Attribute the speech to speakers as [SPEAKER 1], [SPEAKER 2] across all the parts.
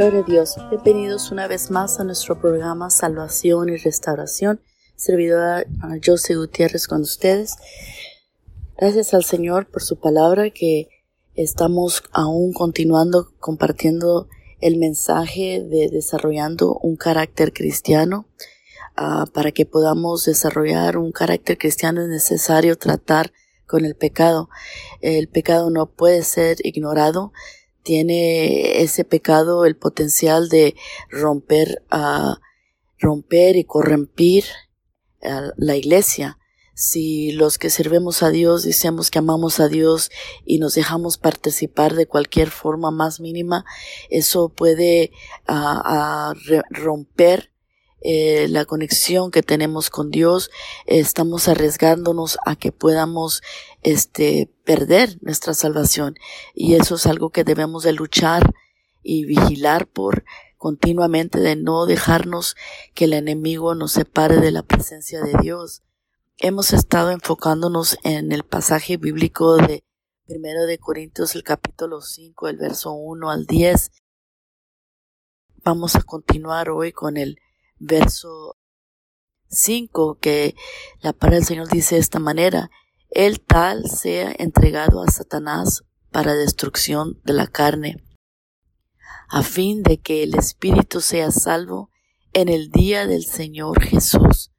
[SPEAKER 1] Gloria a Dios. Bienvenidos una vez más a nuestro programa Salvación y Restauración. Servidora José Gutiérrez con ustedes. Gracias al Señor por su palabra que estamos aún continuando compartiendo el mensaje de desarrollando un carácter cristiano. Ah, para que podamos desarrollar un carácter cristiano es necesario tratar con el pecado. El pecado no puede ser ignorado tiene ese pecado el potencial de romper a romper y corrompir a la iglesia. Si los que servemos a Dios decimos que amamos a Dios y nos dejamos participar de cualquier forma más mínima, eso puede a, romper eh, la conexión que tenemos con Dios, estamos arriesgándonos a que podamos este, perder nuestra salvación. Y eso es algo que debemos de luchar y vigilar por continuamente de no dejarnos que el enemigo nos separe de la presencia de Dios. Hemos estado enfocándonos en el pasaje bíblico de primero de Corintios el capítulo 5, el verso 1 al 10. Vamos a continuar hoy con el verso 5 que la palabra del Señor dice de esta manera, el tal sea entregado a Satanás para destrucción de la carne, a fin de que el espíritu sea salvo en el día del Señor Jesús.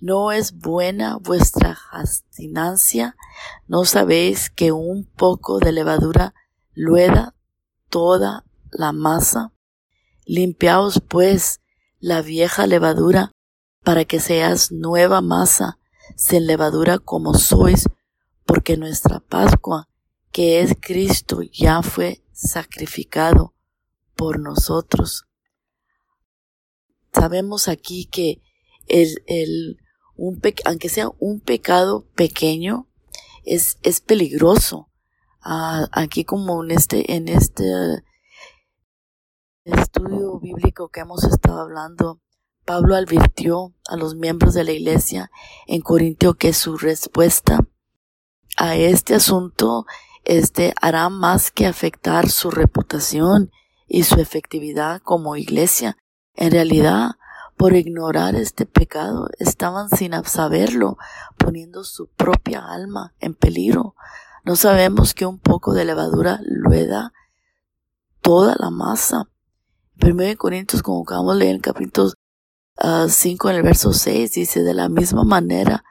[SPEAKER 1] ¿No es buena vuestra abstinencia? ¿No sabéis que un poco de levadura lueda toda la masa? Limpiaos pues la vieja levadura, para que seas nueva masa, sin levadura como sois, porque nuestra Pascua, que es Cristo, ya fue sacrificado por nosotros. Sabemos aquí que el, el, un aunque sea un pecado pequeño, es, es peligroso. Ah, aquí como en este, en este estudio bíblico que hemos estado hablando, Pablo advirtió a los miembros de la iglesia en Corintio que su respuesta a este asunto este hará más que afectar su reputación y su efectividad como iglesia. En realidad, por ignorar este pecado, estaban sin saberlo, poniendo su propia alma en peligro. No sabemos que un poco de levadura lueda toda la masa. Primero Corintios, como acabamos de leer en capítulo 5 ah, en el verso 6, dice, de la misma manera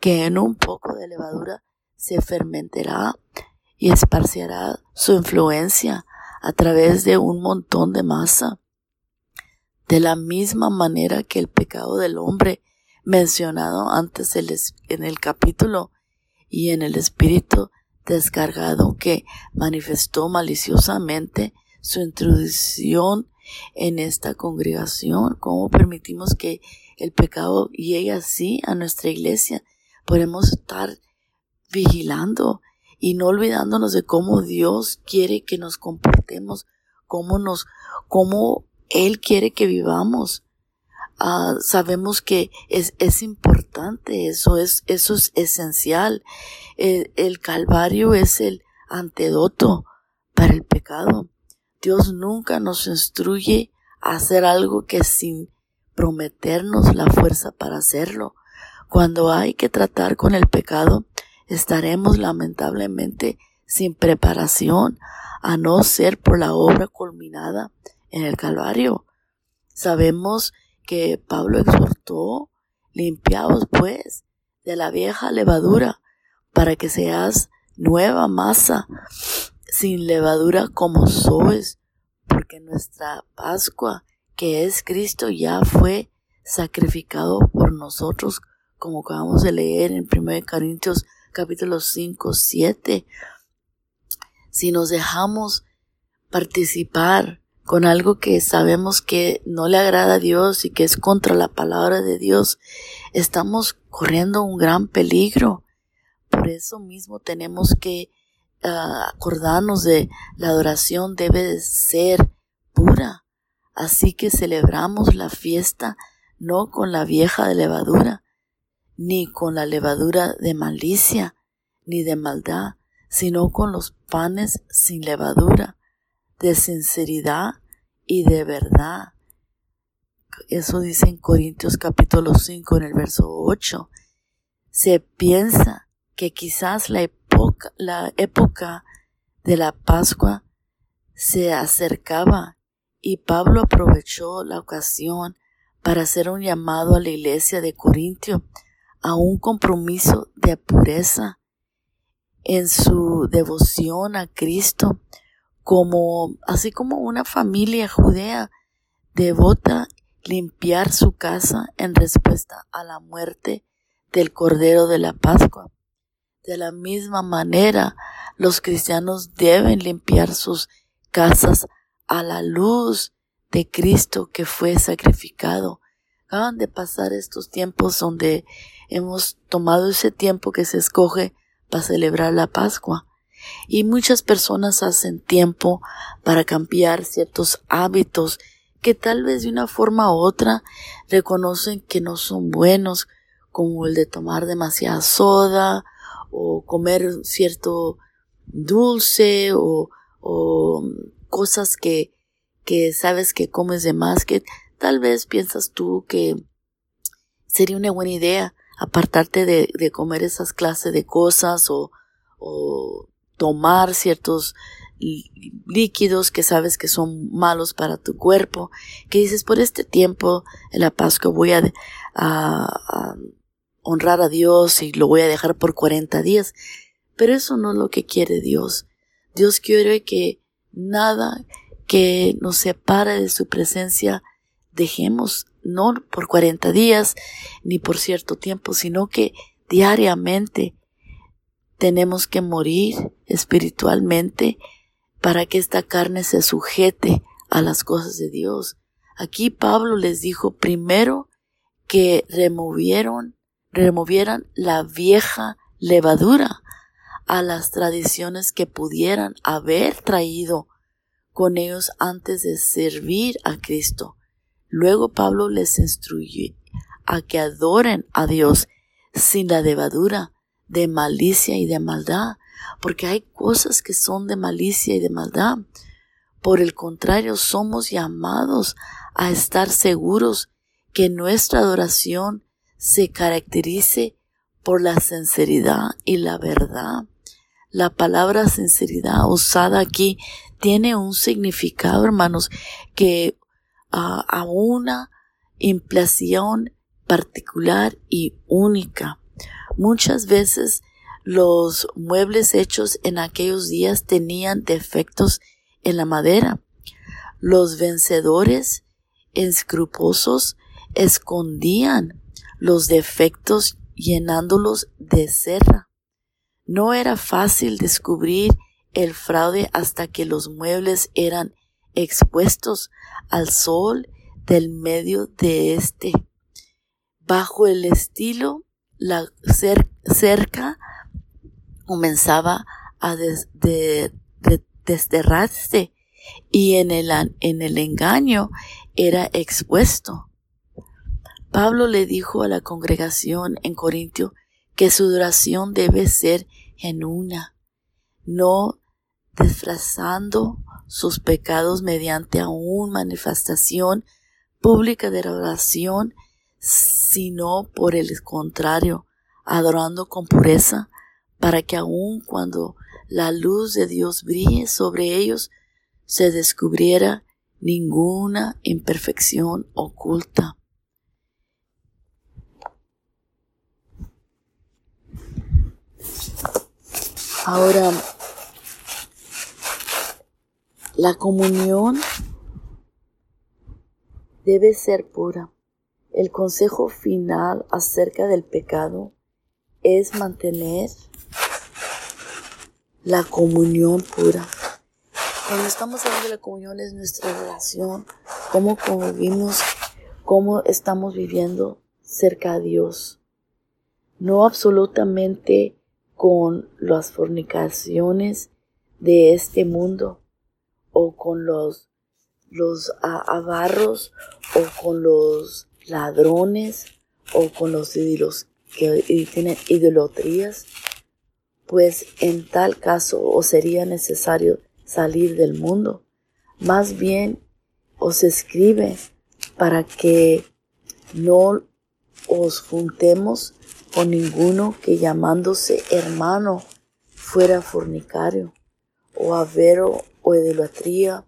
[SPEAKER 1] que en un poco de levadura se fermentará y esparciará su influencia a través de un montón de masa. De la misma manera que el pecado del hombre mencionado antes en el capítulo y en el espíritu descargado que manifestó maliciosamente su introducción en esta congregación, cómo permitimos que el pecado llegue así a nuestra iglesia. Podemos estar vigilando y no olvidándonos de cómo Dios quiere que nos comportemos, cómo nos, cómo Él quiere que vivamos. Ah, sabemos que es, es importante, eso es, eso es esencial. El, el Calvario es el antídoto para el pecado. Dios nunca nos instruye a hacer algo que sin prometernos la fuerza para hacerlo. Cuando hay que tratar con el pecado, estaremos lamentablemente sin preparación, a no ser por la obra culminada en el Calvario. Sabemos que Pablo exhortó, limpiaos pues de la vieja levadura, para que seas nueva masa, sin levadura como sois, porque nuestra Pascua, que es Cristo, ya fue sacrificado por nosotros, como acabamos de leer en 1 Corintios capítulo 5, 7. Si nos dejamos participar con algo que sabemos que no le agrada a Dios y que es contra la palabra de Dios, estamos corriendo un gran peligro. Por eso mismo tenemos que acordarnos de la adoración debe de ser pura. Así que celebramos la fiesta no con la vieja de levadura, ni con la levadura de malicia, ni de maldad, sino con los panes sin levadura, de sinceridad y de verdad. Eso dice en Corintios capítulo 5 en el verso 8. Se piensa que quizás la la época de la Pascua se acercaba y Pablo aprovechó la ocasión para hacer un llamado a la iglesia de Corintio a un compromiso de pureza en su devoción a Cristo, como así como una familia judea devota limpiar su casa en respuesta a la muerte del Cordero de la Pascua. De la misma manera, los cristianos deben limpiar sus casas a la luz de Cristo que fue sacrificado. Acaban de pasar estos tiempos donde hemos tomado ese tiempo que se escoge para celebrar la Pascua. Y muchas personas hacen tiempo para cambiar ciertos hábitos que tal vez de una forma u otra reconocen que no son buenos, como el de tomar demasiada soda o comer cierto dulce o, o cosas que, que sabes que comes de más, que tal vez piensas tú que sería una buena idea apartarte de, de comer esas clases de cosas o, o tomar ciertos líquidos que sabes que son malos para tu cuerpo, que dices por este tiempo en la Pascua voy a, a, honrar a Dios y lo voy a dejar por 40 días, pero eso no es lo que quiere Dios. Dios quiere que nada que nos separe de su presencia dejemos no por 40 días ni por cierto tiempo, sino que diariamente tenemos que morir espiritualmente para que esta carne se sujete a las cosas de Dios. Aquí Pablo les dijo primero que removieron, removieran la vieja levadura a las tradiciones que pudieran haber traído con ellos antes de servir a Cristo. Luego Pablo les instruye a que adoren a Dios sin la levadura de malicia y de maldad, porque hay cosas que son de malicia y de maldad. Por el contrario, somos llamados a estar seguros que nuestra adoración se caracterice por la sinceridad y la verdad. La palabra sinceridad usada aquí tiene un significado, hermanos, que uh, a una impresión particular y única. Muchas veces los muebles hechos en aquellos días tenían defectos en la madera. Los vencedores escruposos escondían los defectos llenándolos de cera. No era fácil descubrir el fraude hasta que los muebles eran expuestos al sol del medio de este. Bajo el estilo, la cerca comenzaba a desterrarse y en el, en el engaño era expuesto. Pablo le dijo a la congregación en Corintio que su duración debe ser genuina, no disfrazando sus pecados mediante una manifestación pública de oración, sino por el contrario, adorando con pureza, para que aun cuando la luz de Dios brille sobre ellos, se descubriera ninguna imperfección oculta. Ahora, la comunión debe ser pura. El consejo final acerca del pecado es mantener la comunión pura. Cuando estamos hablando de la comunión es nuestra relación, cómo convivimos, cómo estamos viviendo cerca a Dios. No absolutamente con las fornicaciones de este mundo, o con los, los avarros o con los ladrones o con los ídolos que tienen idolatrías, pues en tal caso o sería necesario salir del mundo. Más bien os escribe para que no os juntemos con ninguno que llamándose hermano fuera fornicario, o avero, o idolatría,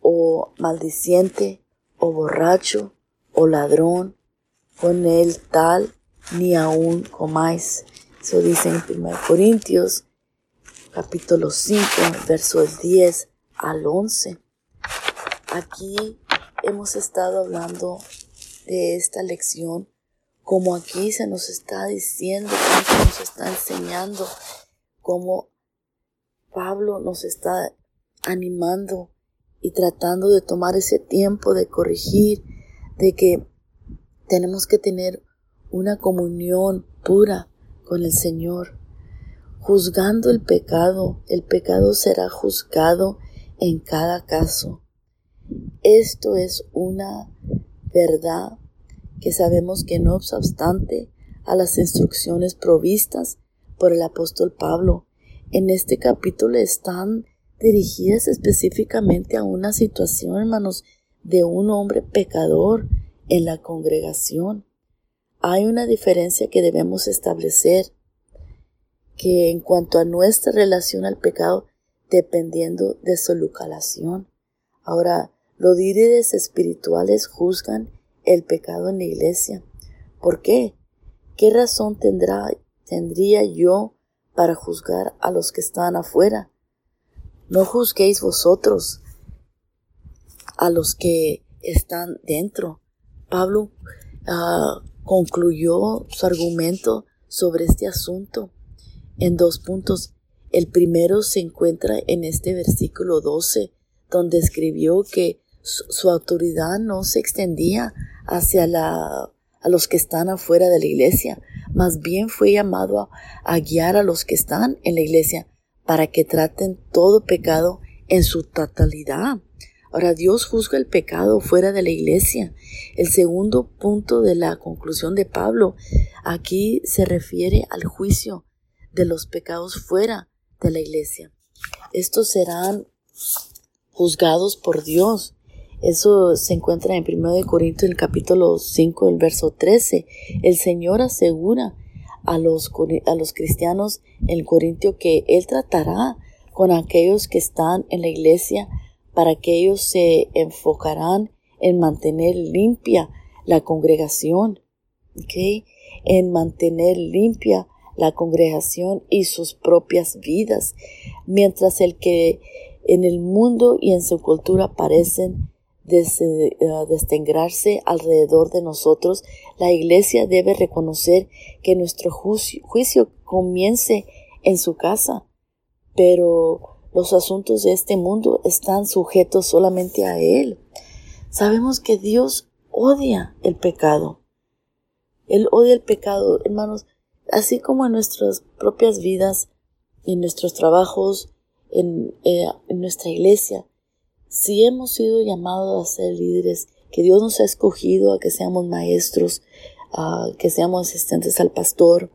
[SPEAKER 1] o maldiciente, o borracho, o ladrón, con él tal ni aún comáis. Eso dice en 1 Corintios capítulo 5, versos 10 al 11. Aquí hemos estado hablando de esta lección, como aquí se nos está diciendo, como se nos está enseñando, como Pablo nos está animando y tratando de tomar ese tiempo de corregir, de que tenemos que tener una comunión pura con el Señor. Juzgando el pecado, el pecado será juzgado en cada caso. Esto es una verdad que sabemos que no obstante a las instrucciones provistas por el apóstol Pablo, en este capítulo están dirigidas específicamente a una situación, hermanos, de un hombre pecador en la congregación. Hay una diferencia que debemos establecer, que en cuanto a nuestra relación al pecado, dependiendo de su localización. Ahora, los líderes espirituales juzgan el pecado en la iglesia. ¿Por qué? ¿Qué razón tendrá, tendría yo para juzgar a los que están afuera? No juzguéis vosotros a los que están dentro. Pablo uh, concluyó su argumento sobre este asunto en dos puntos. El primero se encuentra en este versículo 12, donde escribió que su, autoridad no se extendía hacia la, a los que están afuera de la iglesia, más bien fue llamado a, a guiar a los que están en la iglesia para que traten todo pecado en su totalidad. Ahora Dios juzga el pecado fuera de la iglesia. El segundo punto de la conclusión de Pablo aquí se refiere al juicio de los pecados fuera de la iglesia. Estos serán juzgados por Dios. Eso se encuentra en 1 Corintios, el capítulo 5, el verso 13. El Señor asegura a los, a los cristianos en Corintio que Él tratará con aquellos que están en la iglesia para que ellos se enfocarán en mantener limpia la congregación, ¿ok? En mantener limpia la congregación y sus propias vidas, mientras el que en el mundo y en su cultura parecen eh, destengrarse alrededor de nosotros, la iglesia debe reconocer que nuestro juicio, juicio comience en su casa, pero los asuntos de este mundo están sujetos solamente a Él. Sabemos que Dios odia el pecado. Él odia el pecado, hermanos, así como en nuestras propias vidas, en nuestros trabajos, en, eh, nuestra iglesia. Si hemos sido llamados a ser líderes, que Dios nos ha escogido a que seamos maestros, a que seamos asistentes al pastor.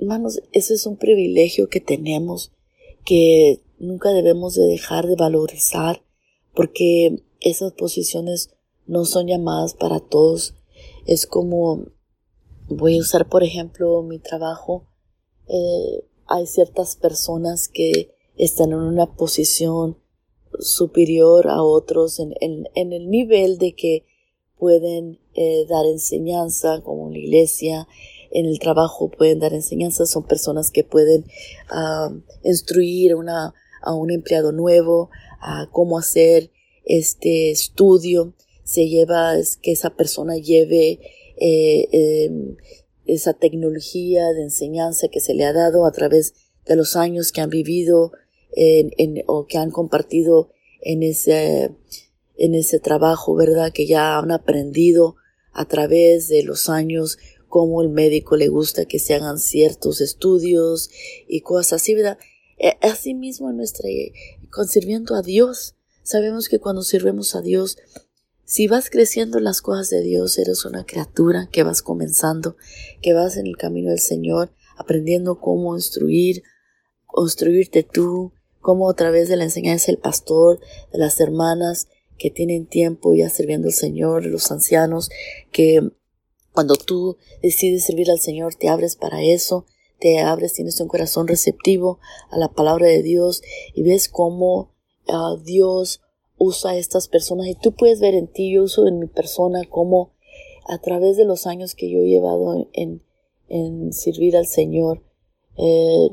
[SPEAKER 1] Hermanos, eso es un privilegio que tenemos que nunca debemos de dejar de valorizar porque esas posiciones no son llamadas para todos. Es como voy a usar por ejemplo mi trabajo. Eh, hay ciertas personas que están en una posición superior a otros en, el nivel de que pueden eh, dar enseñanza como la iglesia en el trabajo pueden dar enseñanzas, son personas que pueden instruir a un empleado nuevo a cómo hacer este estudio. Se lleva es que esa persona lleve eh, em, esa tecnología de enseñanza que se le ha dado a través de los años que han vivido en, o que han compartido en ese, en ese trabajo, ¿verdad? Que ya han aprendido a través de los años cómo el médico le gusta que se hagan ciertos estudios y cosas así, ¿verdad? Asimismo, en nuestra, sirviendo a Dios, sabemos que cuando sirvemos a Dios, si vas creciendo en las cosas de Dios, eres una criatura que vas comenzando, que vas en el camino del Señor, aprendiendo cómo instruir, construirte tú, cómo a través de la enseñanza del pastor, de las hermanas, que tienen tiempo ya sirviendo al Señor, los ancianos, que cuando tú decides servir al Señor, te abres para eso, te abres, tienes un corazón receptivo a la palabra de Dios y ves cómo uh, Dios usa a estas personas. Y tú puedes ver en ti, yo uso en mi persona cómo a través de los años que yo he llevado en, en servir al Señor, eh,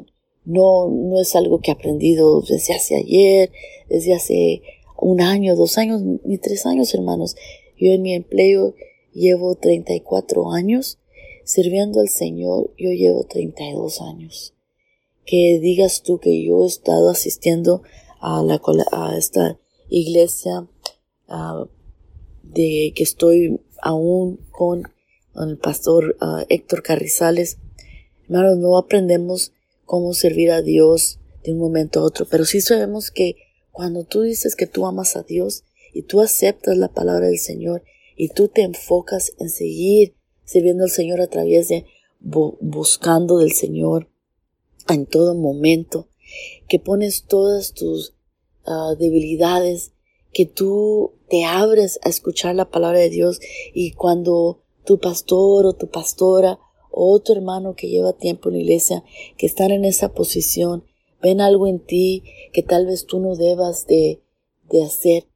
[SPEAKER 1] no, no es algo que he aprendido desde hace ayer, desde hace un año, dos años, ni tres años, hermanos. Yo en mi empleo llevo 34 años, sirviendo al Señor yo llevo 32 años. Que digas tú que yo he estado asistiendo a, la, a esta iglesia, de que estoy aún con el pastor Héctor Carrizales. Hermanos, no aprendemos cómo servir a Dios de un momento a otro, pero sí sabemos que cuando tú dices que tú amas a Dios y tú aceptas la palabra del Señor y tú te enfocas en seguir sirviendo al Señor a través de buscando del Señor en todo momento, que pones todas tus ah, debilidades, que tú te abres a escuchar la palabra de Dios y cuando tu pastor o tu pastora otro hermano que lleva tiempo en la iglesia, que están en esa posición, ven algo en ti que tal vez tú no debas de, de hacer.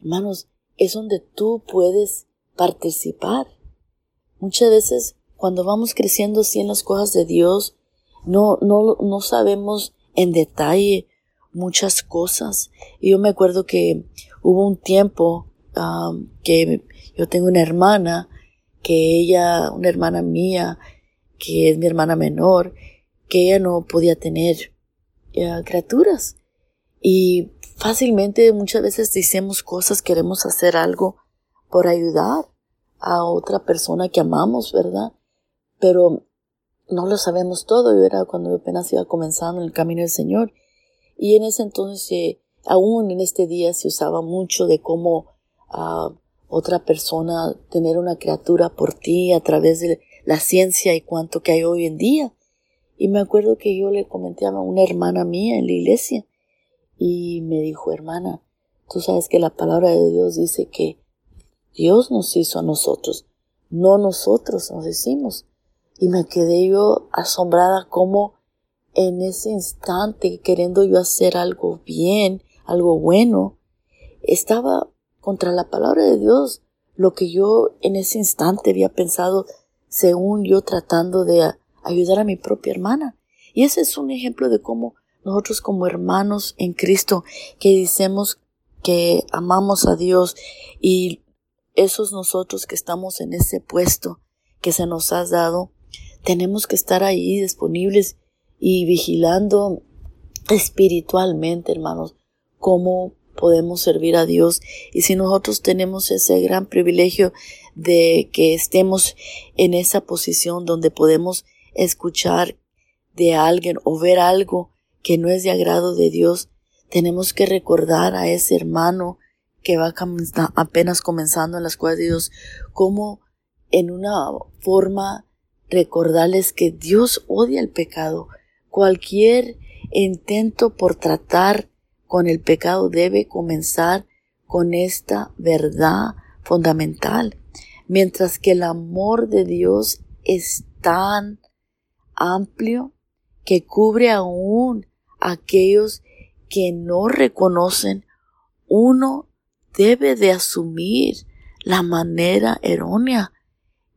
[SPEAKER 1] Hermanos, es donde tú puedes participar. Muchas veces cuando vamos creciendo así en las cosas de Dios, no, no, no sabemos en detalle muchas cosas. Y yo me acuerdo que hubo un tiempo um, que yo tengo una hermana, que ella, una hermana mía, que es mi hermana menor, que ella no podía tener uh, criaturas. Y fácilmente muchas veces decimos cosas, queremos hacer algo por ayudar a otra persona que amamos, ¿verdad? Pero no lo sabemos todo. Yo era cuando apenas iba comenzando en el camino del Señor. Y en ese entonces, eh, aún en este día, se usaba mucho de cómo a otra persona tener una criatura por ti a través de la ciencia y cuánto que hay hoy en día. Y me acuerdo que yo le comenté a una hermana mía en la iglesia y me dijo, hermana, tú sabes que la palabra de Dios dice que Dios nos hizo a nosotros, no nosotros nos hicimos. Y me quedé yo asombrada como en ese instante, queriendo yo hacer algo bien, algo bueno, estaba contra la palabra de Dios lo que yo en ese instante había pensado según yo tratando de ayudar a mi propia hermana. Y ese es un ejemplo de cómo nosotros como hermanos en Cristo que decimos que amamos a Dios y esos nosotros que estamos en ese puesto que se nos ha dado, tenemos que estar ahí disponibles y vigilando espiritualmente, hermanos, cómo podemos servir a Dios. Y si nosotros tenemos ese gran privilegio de que estemos en esa posición donde podemos escuchar de alguien o ver algo que no es de agrado de Dios, tenemos que recordar a ese hermano que va apenas comenzando en las cosas de Dios, como en una forma recordarles que Dios odia el pecado. Cualquier intento por tratar con el pecado debe comenzar con esta verdad fundamental. Mientras que el amor de Dios es tan amplio que cubre aún a aquellos que no reconocen, uno debe de asumir la manera errónea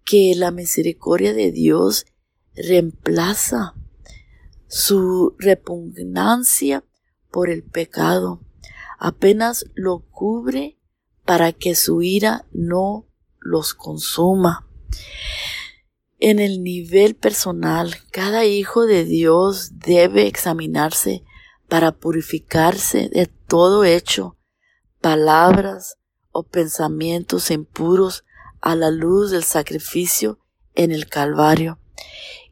[SPEAKER 1] que la misericordia de Dios reemplaza su repugnancia por el pecado, apenas lo cubre para que su ira no los consuma. En el nivel personal, cada hijo de Dios debe examinarse para purificarse de todo hecho, palabras o pensamientos impuros a la luz del sacrificio en el Calvario,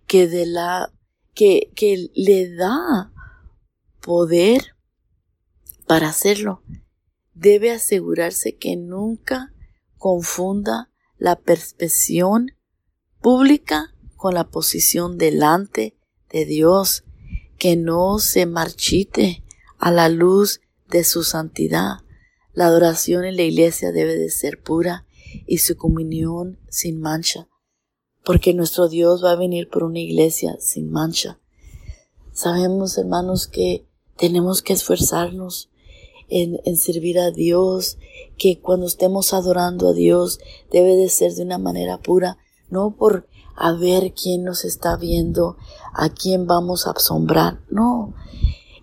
[SPEAKER 1] que de la que, que le da poder para hacerlo. Debe asegurarse que nunca confunda la perspección pública con la posición delante de Dios, que no se marchite a la luz de su santidad. La adoración en la iglesia debe de ser pura y su comunión sin mancha, porque nuestro Dios va a venir por una iglesia sin mancha. Sabemos, hermanos, que tenemos que esforzarnos en, en, servir a Dios, que cuando estemos adorando a Dios debe de ser de una manera pura, no por a ver quién nos está viendo, a quién vamos a asombrar, no.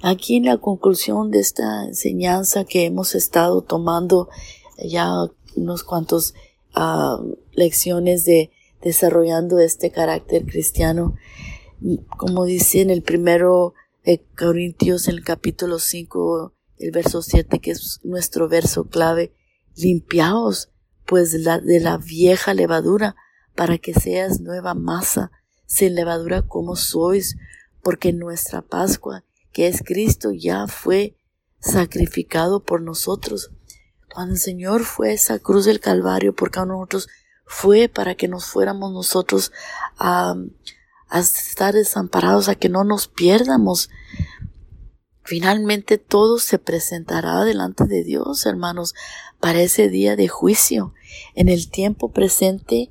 [SPEAKER 1] Aquí en la conclusión de esta enseñanza que hemos estado tomando ya unos cuantos uh, lecciones de desarrollando este carácter cristiano, como dice en el primero de Corintios, en el capítulo 5, el verso 7, que es nuestro verso clave, limpiaos pues la, de la vieja levadura para que seas nueva masa, sin levadura como sois, porque nuestra Pascua, que es Cristo, ya fue sacrificado por nosotros. Cuando el Señor fue esa cruz del Calvario por cada nosotros, fue para que nos fuéramos nosotros a, a estar desamparados, a que no nos pierdamos. Finalmente todo se presentará delante de Dios, hermanos, para ese día de juicio. En el tiempo presente,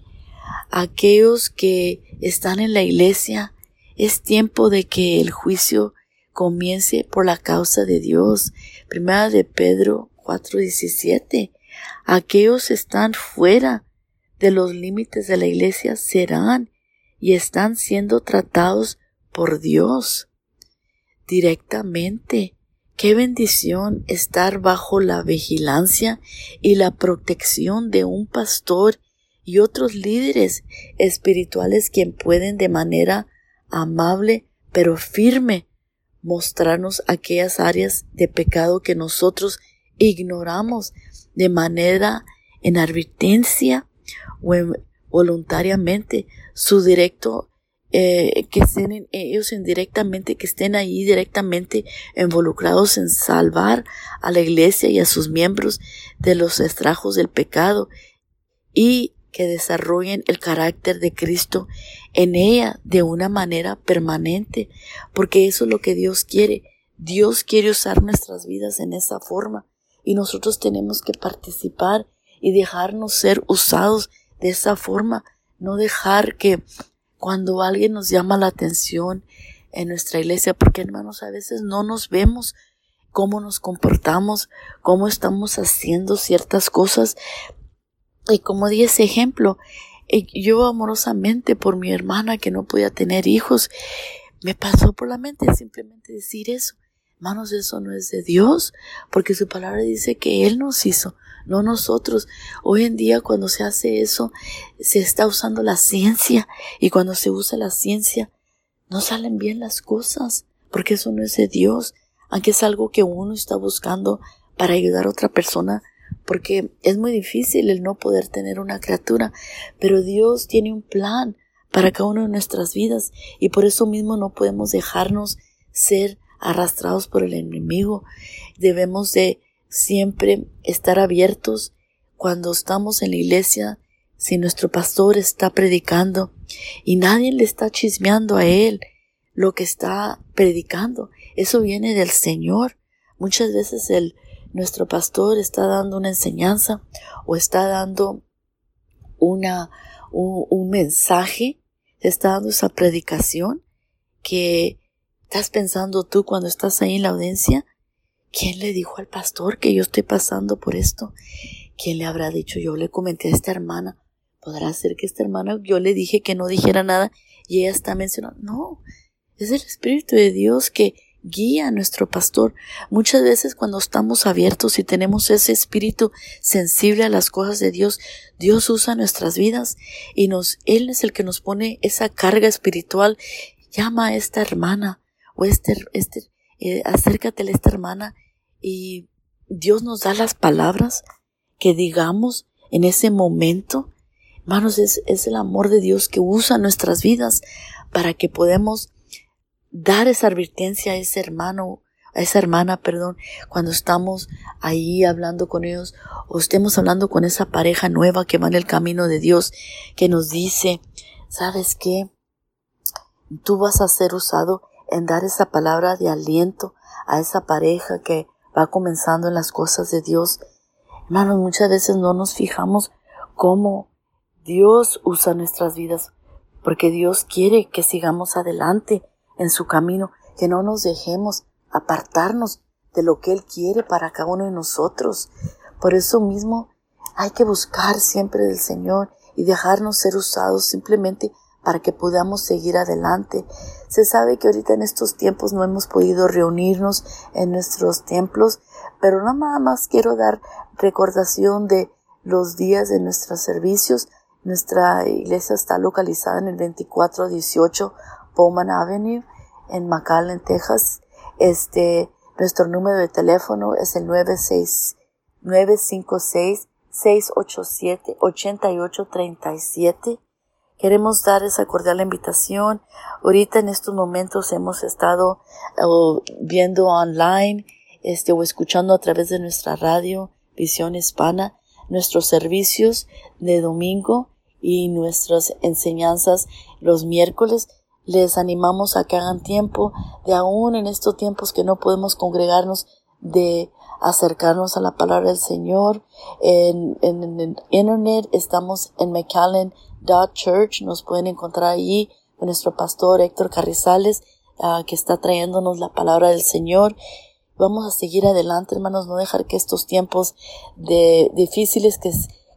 [SPEAKER 1] aquellos que están en la iglesia, es tiempo de que el juicio comience por la causa de Dios. Primera de Pedro 4:17. Aquellos están fuera de los límites de la iglesia serán y están siendo tratados por Dios directamente. Qué bendición estar bajo la vigilancia y la protección de un pastor y otros líderes espirituales quien pueden de manera amable pero firme mostrarnos aquellas áreas de pecado que nosotros ignoramos de manera en advertencia o voluntariamente su directo eh, que estén ellos indirectamente, que estén ahí directamente involucrados en salvar a la iglesia y a sus miembros de los estragos del pecado y que desarrollen el carácter de Cristo en ella de una manera permanente, porque eso es lo que Dios quiere. Dios quiere usar nuestras vidas en esa forma y nosotros tenemos que participar y dejarnos ser usados de esa forma, no dejar que cuando alguien nos llama la atención en nuestra iglesia, porque hermanos, a veces no nos vemos cómo nos comportamos, cómo estamos haciendo ciertas cosas, y como di ese ejemplo, eh, yo amorosamente por mi hermana que no podía tener hijos, me pasó por la mente simplemente decir eso. Hermanos, eso no es de Dios, porque su palabra dice que Él nos hizo, no nosotros. Hoy en día cuando se hace eso, se está usando la ciencia y cuando se usa la ciencia, no salen bien las cosas, porque eso no es de Dios, aunque es algo que uno está buscando para ayudar a otra persona porque es muy difícil el no poder tener una criatura, pero Dios tiene un plan para cada una de nuestras vidas y por eso mismo no podemos dejarnos ser arrastrados por el enemigo. Debemos de siempre estar abiertos cuando estamos en la iglesia, si nuestro pastor está predicando y nadie le está chismeando a él lo que está predicando. Eso viene del Señor. Muchas veces el nuestro pastor está dando una enseñanza o está dando una, un, mensaje, está dando esa predicación que estás pensando tú cuando estás ahí en la audiencia, ¿quién le dijo al pastor que yo estoy pasando por esto? ¿Quién le habrá dicho? Yo le comenté a esta hermana. ¿Podrá ser que esta hermana yo le dije que no dijera nada y ella está mencionando? No, es el Espíritu de Dios que guía a nuestro pastor. Muchas veces cuando estamos abiertos y tenemos ese espíritu sensible a las cosas de Dios, Dios usa nuestras vidas y nos, Él es el que nos pone esa carga espiritual. Llama a esta hermana o este, este, eh, a esta hermana y Dios nos da las palabras que digamos en ese momento. Hermanos, es, es el amor de Dios que usa nuestras vidas para que podamos dar esa advertencia a ese hermano, a esa hermana, perdón, cuando estamos ahí hablando con ellos o estemos hablando con esa pareja nueva que va en el camino de Dios, que nos dice, ¿sabes qué? Tú vas a ser usado en dar esa palabra de aliento a esa pareja que va comenzando en las cosas de Dios. Hermanos, muchas veces no nos fijamos cómo Dios usa nuestras vidas, porque Dios quiere que sigamos adelante en su camino, que no nos dejemos apartarnos de lo que Él quiere para cada uno de nosotros. Por eso mismo hay que buscar siempre del Señor y dejarnos ser usados simplemente para que podamos seguir adelante. Se sabe que ahorita en estos tiempos no hemos podido reunirnos en nuestros templos, pero nada más quiero dar recordación de los días de nuestros servicios. Nuestra iglesia está localizada en el 2418 Bowman Avenue en McAllen, Texas. Este, nuestro número de teléfono es el 96 956 687 8837 Queremos dar esa cordial invitación. Ahorita en estos momentos hemos estado viendo online este, o escuchando a través de nuestra radio Visión Hispana nuestros servicios de domingo y nuestras enseñanzas los miércoles. Les animamos a que hagan tiempo de aún en estos tiempos que no podemos congregarnos de acercarnos a la palabra del Señor. En, en, en internet estamos en McAllen Church. Nos pueden encontrar allí nuestro pastor Héctor Carrizales, ah, que está trayéndonos la palabra del Señor. Vamos a seguir adelante, hermanos, no dejar que estos tiempos de difíciles que,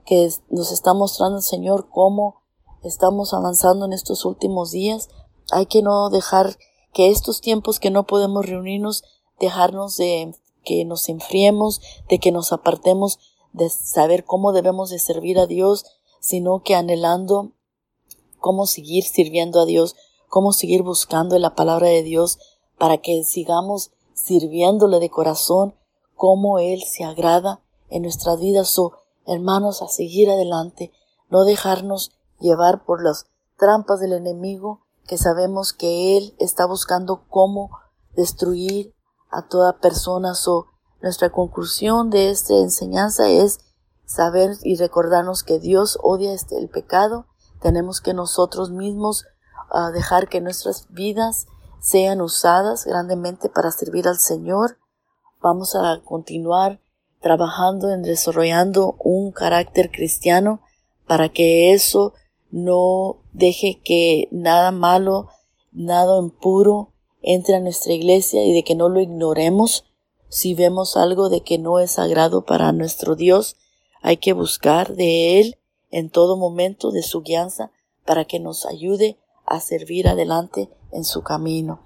[SPEAKER 1] que nos está mostrando el Señor, cómo estamos avanzando en estos últimos días. Hay que no dejar que estos tiempos que no podemos reunirnos, dejarnos de que nos enfriemos, de que nos apartemos de saber cómo debemos de servir a Dios, sino que anhelando cómo seguir sirviendo a Dios, cómo seguir buscando la palabra de Dios para que sigamos sirviéndole de corazón, cómo Él se agrada en nuestras vidas. o hermanos, a seguir adelante, no dejarnos llevar por las trampas del enemigo, que sabemos que Él está buscando cómo destruir a toda persona. o nuestra conclusión de esta enseñanza es saber y recordarnos que Dios odia este, el pecado, tenemos que nosotros mismos uh, dejar que nuestras vidas sean usadas grandemente para servir al Señor. Vamos a continuar trabajando en desarrollando un carácter cristiano para que eso no deje que nada malo, nada impuro entre a nuestra iglesia y de que no lo ignoremos si vemos algo de que no es sagrado para nuestro Dios hay que buscar de Él en todo momento de su guianza para que nos ayude a servir adelante en su camino.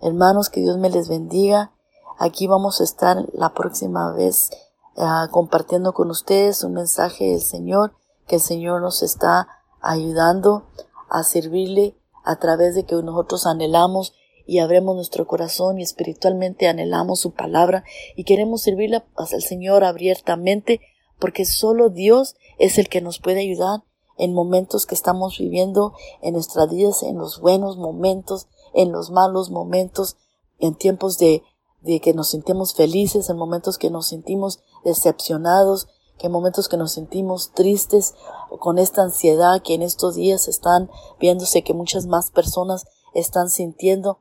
[SPEAKER 1] Hermanos, que Dios me les bendiga. Aquí vamos a estar la próxima vez ah, compartiendo con ustedes un mensaje del Señor, que el Señor nos está ayudando a servirle a través de que nosotros anhelamos y abremos nuestro corazón y espiritualmente anhelamos su palabra y queremos servirle al Señor abiertamente porque solo Dios es el que nos puede ayudar en momentos que estamos viviendo en nuestras vidas, en los buenos momentos, en los malos momentos, en tiempos de, de que nos sentimos felices, en momentos que nos sentimos decepcionados, en momentos que nos sentimos tristes con esta ansiedad que en estos días están viéndose que muchas más personas están sintiendo.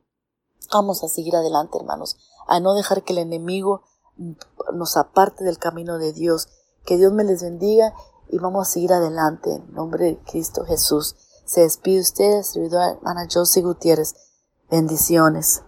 [SPEAKER 1] Vamos a seguir adelante, hermanos, a no dejar que el enemigo nos aparte del camino de Dios que Dios me les bendiga y vamos a seguir adelante. En nombre de Cristo Jesús. Se despide usted, servidora hermana Josie Gutiérrez. Bendiciones.